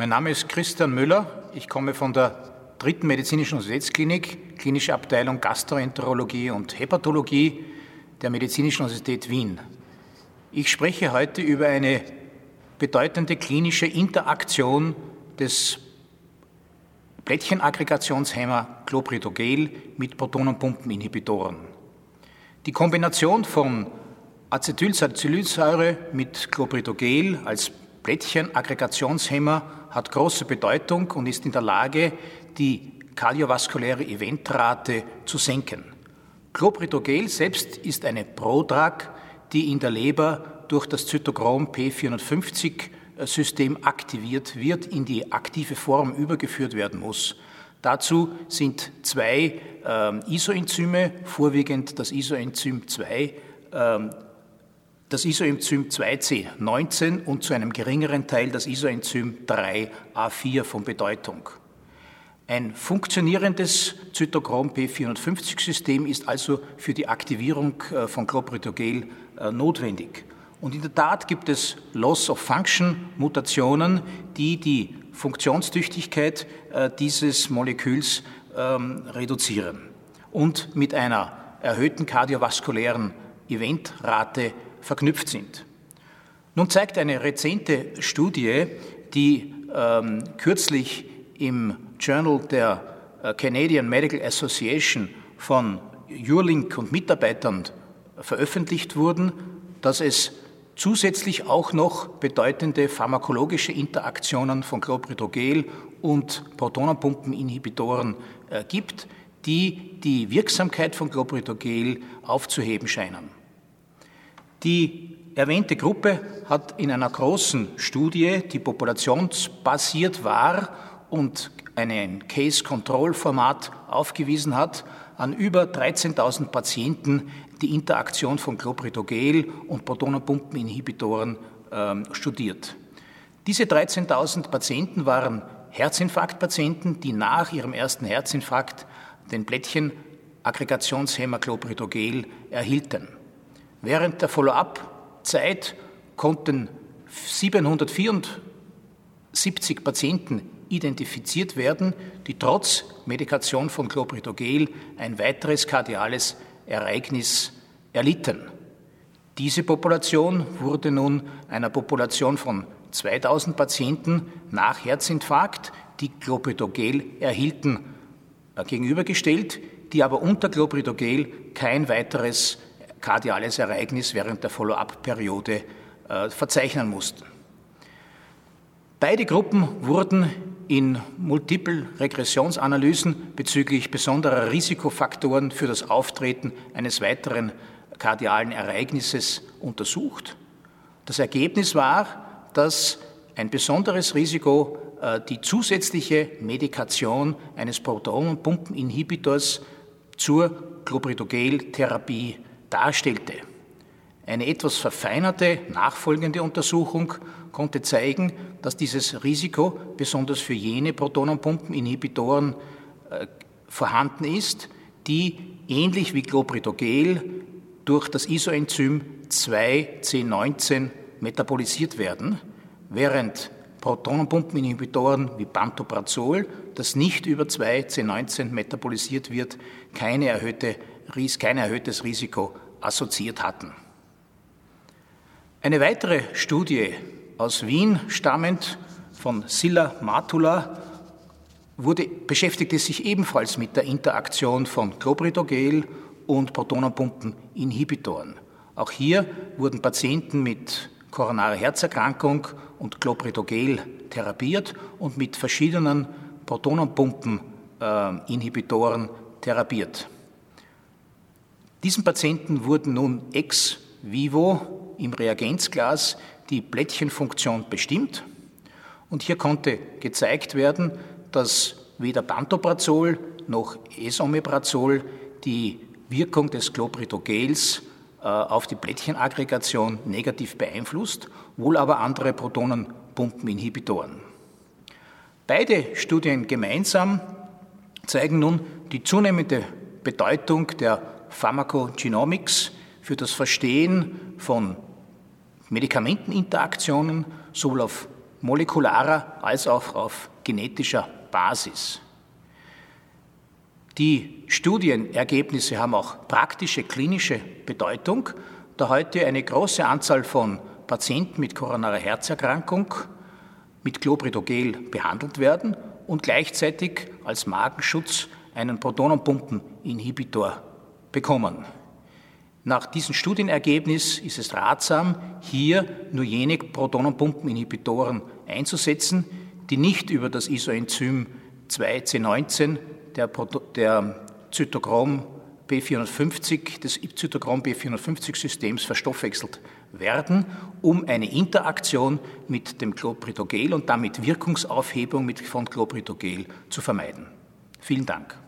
Mein Name ist Christian Müller. Ich komme von der dritten Medizinischen Universitätsklinik, klinische Abteilung Gastroenterologie und Hepatologie der Medizinischen Universität Wien. Ich spreche heute über eine bedeutende klinische Interaktion des Blättchenaggregationshemmer Clopridogrel mit Protonenpumpeninhibitoren. Die Kombination von Acetylsalicylsäure mit Clopridogrel als Blättchenaggregationshemmer hat große Bedeutung und ist in der Lage, die kardiovaskuläre Eventrate zu senken. Clopridogrel selbst ist eine Prodrug, die in der Leber durch das Zytochrom P450-System aktiviert wird, in die aktive Form übergeführt werden muss. Dazu sind zwei äh, Isoenzyme, vorwiegend das Isoenzym 2, äh, das Isoenzym 2C19 und zu einem geringeren Teil das Isoenzym 3A4 von Bedeutung. Ein funktionierendes Zytochrom P450-System ist also für die Aktivierung äh, von Clopridogrel äh, notwendig. Und in der Tat gibt es Loss-of-Function-Mutationen, die die Funktionstüchtigkeit äh, dieses Moleküls ähm, reduzieren und mit einer erhöhten kardiovaskulären Eventrate verknüpft sind. Nun zeigt eine rezente Studie, die ähm, kürzlich im Journal der äh, Canadian Medical Association von Urlink und Mitarbeitern veröffentlicht wurden, dass es zusätzlich auch noch bedeutende pharmakologische Interaktionen von Clopridogrel und Protonenpumpeninhibitoren äh, gibt, die die Wirksamkeit von Clopridogrel aufzuheben scheinen. Die erwähnte Gruppe hat in einer großen Studie, die populationsbasiert war und ein Case-Control-Format aufgewiesen hat, an über 13.000 Patienten die Interaktion von Clopridogrel und Protonenpumpeninhibitoren äh, studiert. Diese 13.000 Patienten waren Herzinfarktpatienten, die nach ihrem ersten Herzinfarkt den Blättchen Aggregationshemmer Clopridogrel erhielten. Während der Follow-up-Zeit konnten 774 Patienten identifiziert werden, die trotz Medikation von Clopridogrel ein weiteres kardiales Ereignis erlitten. Diese Population wurde nun einer Population von 2000 Patienten nach Herzinfarkt, die Clopridogrel erhielten, äh, gegenübergestellt, die aber unter Clopridogrel kein weiteres kardiales Ereignis während der Follow-up-Periode äh, verzeichnen mussten. Beide Gruppen wurden in Multiple Regressionsanalysen bezüglich besonderer Risikofaktoren für das Auftreten eines weiteren kardialen Ereignisses untersucht. Das Ergebnis war, dass ein besonderes Risiko äh, die zusätzliche Medikation eines Protonenpumpeninhibitors zur Clopridogrel-Therapie darstellte. Eine etwas verfeinerte nachfolgende Untersuchung konnte zeigen, dass dieses Risiko besonders für jene Protonenpumpeninhibitoren äh, vorhanden ist, die ähnlich wie Clopridogrel durch das Isoenzym 2C19 metabolisiert werden, während Protonenpumpeninhibitoren wie Pantoprazol, das nicht über 2C19 metabolisiert wird, keine erhöhte, kein erhöhtes Risiko assoziiert hatten. Eine weitere Studie aus Wien stammend von Silla Matula wurde, beschäftigte sich ebenfalls mit der Interaktion von Clopridogrel und Protonenpumpeninhibitoren. Auch hier wurden Patienten mit koronarer Herzerkrankung und Clopridogrel therapiert und mit verschiedenen Protonenpumpeninhibitoren therapiert. Diesen Patienten wurden nun ex vivo im Reagenzglas die Blättchenfunktion bestimmt. Und hier konnte gezeigt werden, dass weder Pantoprazol noch Esomeprazol die Wirkung des Clopridogrels äh, auf die Blättchenaggregation negativ beeinflusst, wohl aber andere Protonenpumpeninhibitoren. Beide Studien gemeinsam zeigen nun die zunehmende Bedeutung der Pharmakogenomics für das Verstehen von Medikamenteninteraktionen sowohl auf molekularer als auch auf genetischer Basis. Die Studienergebnisse haben auch praktische klinische Bedeutung, da heute eine große Anzahl von Patienten mit koronarer Herzerkrankung mit Clopridogrel behandelt werden und gleichzeitig als Magenschutz einen Protonenpumpeninhibitor bekommen. Nach diesem Studienergebnis ist es ratsam, hier nur jene Protonenpumpeninhibitoren einzusetzen, die nicht über das Isoenzym 2C19 der, der Zytochrom B450, des Zytochrom B450-Systems verstoffwechselt werden, um eine Interaktion mit dem Clopridogrel und damit Wirkungsaufhebung von Clopridogrel zu vermeiden. Vielen Dank.